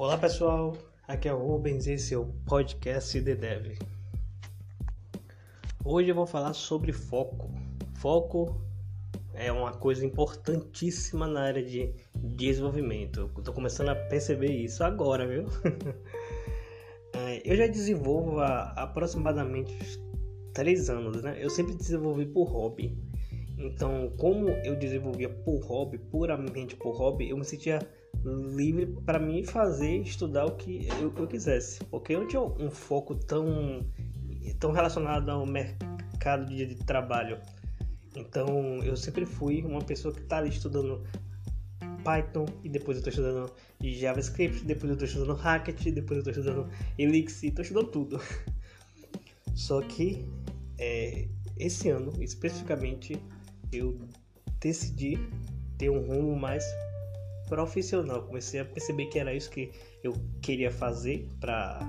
Olá pessoal, aqui é o Rubens e esse é o podcast The Dev. Hoje eu vou falar sobre foco. Foco é uma coisa importantíssima na área de desenvolvimento. Tô começando a perceber isso agora, viu? É, eu já desenvolvo há aproximadamente três anos, né? Eu sempre desenvolvi por hobby. Então, como eu desenvolvia por hobby, puramente por hobby, eu me sentia livre para mim fazer, estudar o que eu, eu, quisesse, porque eu não tinha um foco tão, tão relacionado ao mercado de, de trabalho. Então, eu sempre fui uma pessoa que está ali estudando Python e depois eu estou estudando JavaScript, depois eu estou estudando Hackett, depois eu estou estudando Elixir, estou estudando tudo. Só que é, esse ano, especificamente, eu decidi ter um rumo mais profissional. Comecei a perceber que era isso que eu queria fazer para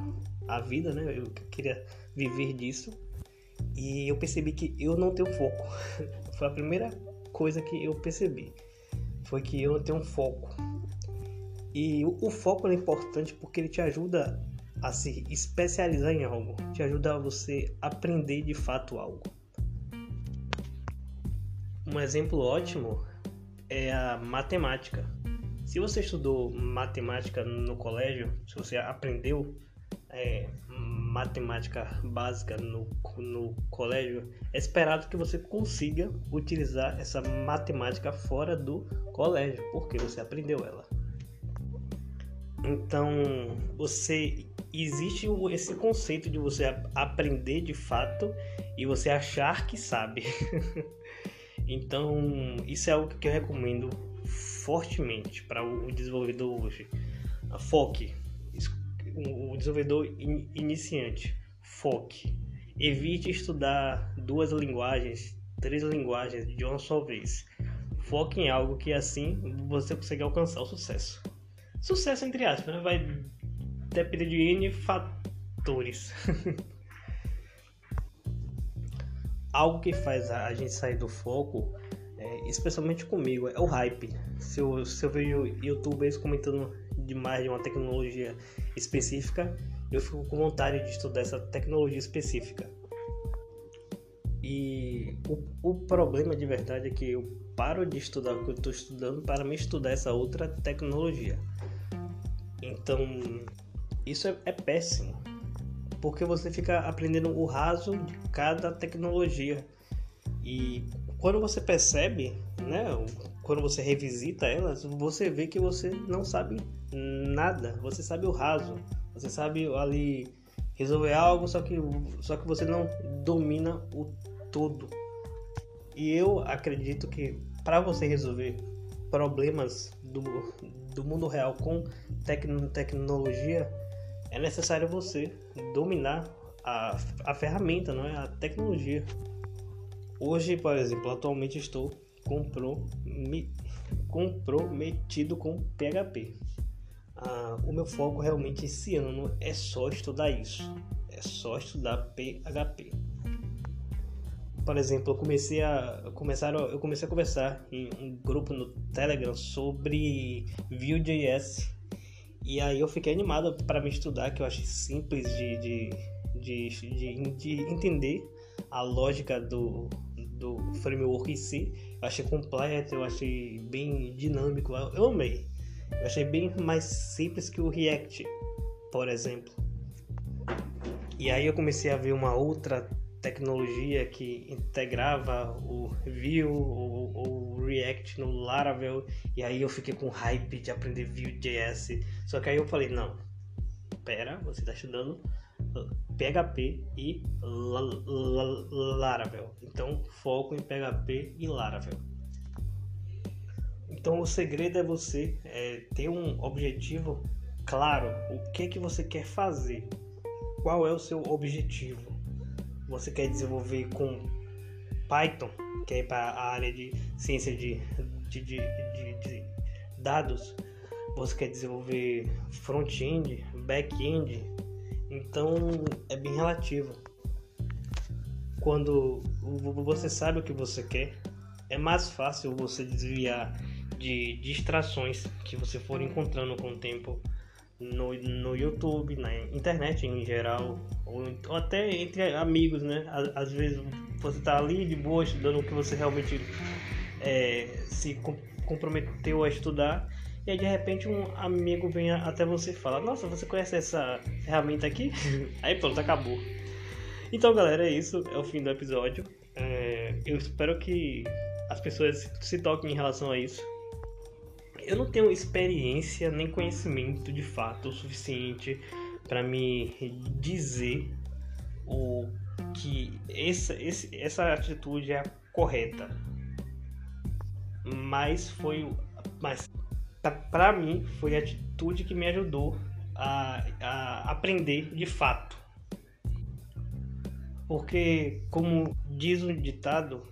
a vida, né? Eu queria viver disso. E eu percebi que eu não tenho foco. Foi a primeira coisa que eu percebi. Foi que eu não tenho foco. E o, foco é importante porque ele te ajuda a se especializar em algo, te ajuda a você aprender de fato algo. Um exemplo ótimo é a matemática. Se você estudou matemática no colégio, se você aprendeu é, matemática básica no, no colégio, é esperado que você consiga utilizar essa matemática fora do colégio, porque você aprendeu ela. Então, você existe esse conceito de você aprender de fato e você achar que sabe. Então, isso é algo que eu recomendo fortemente para o desenvolvedor hoje. Foque. O desenvolvedor iniciante. Foque. Evite estudar duas linguagens, três linguagens de uma só vez. Foque em algo que assim você consegue alcançar o sucesso. Sucesso entre aspas, né? vai depender de N fatores. algo que faz a gente sair do foco, especialmente comigo, é o hype. Se eu, se eu vejo youtubers comentando demais de uma tecnologia específica, eu fico com vontade de estudar essa tecnologia específica. E o, o problema de verdade é que eu paro de estudar o que eu estou estudando para me estudar essa outra tecnologia. Então, isso é, é péssimo porque você fica aprendendo o raso de cada tecnologia. E quando você percebe, né, quando você revisita elas, você vê que você não sabe nada, você sabe o raso, você sabe ali resolver algo, só que, só que você não domina o todo. E eu acredito que para você resolver problemas do, do mundo real com tec, tecnologia, é necessário você dominar a, a ferramenta, não é? A tecnologia. Hoje, por exemplo, atualmente estou comprometido com PHP. Ah, o meu foco realmente esse ano é só estudar isso. É só estudar PHP. Por exemplo, eu comecei a começar eu comecei a conversar em um grupo no Telegram sobre Vue.js e aí eu fiquei animado para me estudar, que eu achei simples de, de, de, de, de entender a lógica do, do framework em si. Eu achei completo, eu achei bem dinâmico, eu amei. Eu achei bem mais simples que o React, por exemplo. E aí eu comecei a ver uma outra tecnologia que integrava o Vue ou o React no Laravel e aí eu fiquei com hype de aprender Vue.js. Só que aí eu falei, não, pera, você está estudando PHP e Laravel. Então foco em PHP e Laravel. Então o segredo é você é, ter um objetivo claro, o que que você quer fazer, qual é o seu objetivo? Você quer desenvolver com Python, que é para a área de ciência de, de, de, de dados, você quer desenvolver front-end, back-end, então é bem relativo. Quando você sabe o que você quer, é mais fácil você desviar de distrações que você for encontrando com o tempo no, no YouTube, na internet em geral, ou, ou até entre amigos, né? Às, vezes você tá ali de boa estudando o que você realmente é, se comprometeu a estudar e aí de repente um amigo vem até você e fala: Nossa, você conhece essa ferramenta aqui? aí pronto, acabou. Então, galera, é isso. É o fim do episódio. É, eu espero que as pessoas se toquem em relação a isso. Eu não tenho experiência nem conhecimento de fato o suficiente para me dizer o que essa, esse, essa atitude é correta. Mas foi. Mas para mim foi a atitude que me ajudou a, a aprender de fato. Porque, como diz o ditado,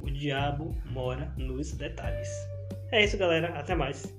o diabo mora nos detalhes. É isso, galera. Até mais.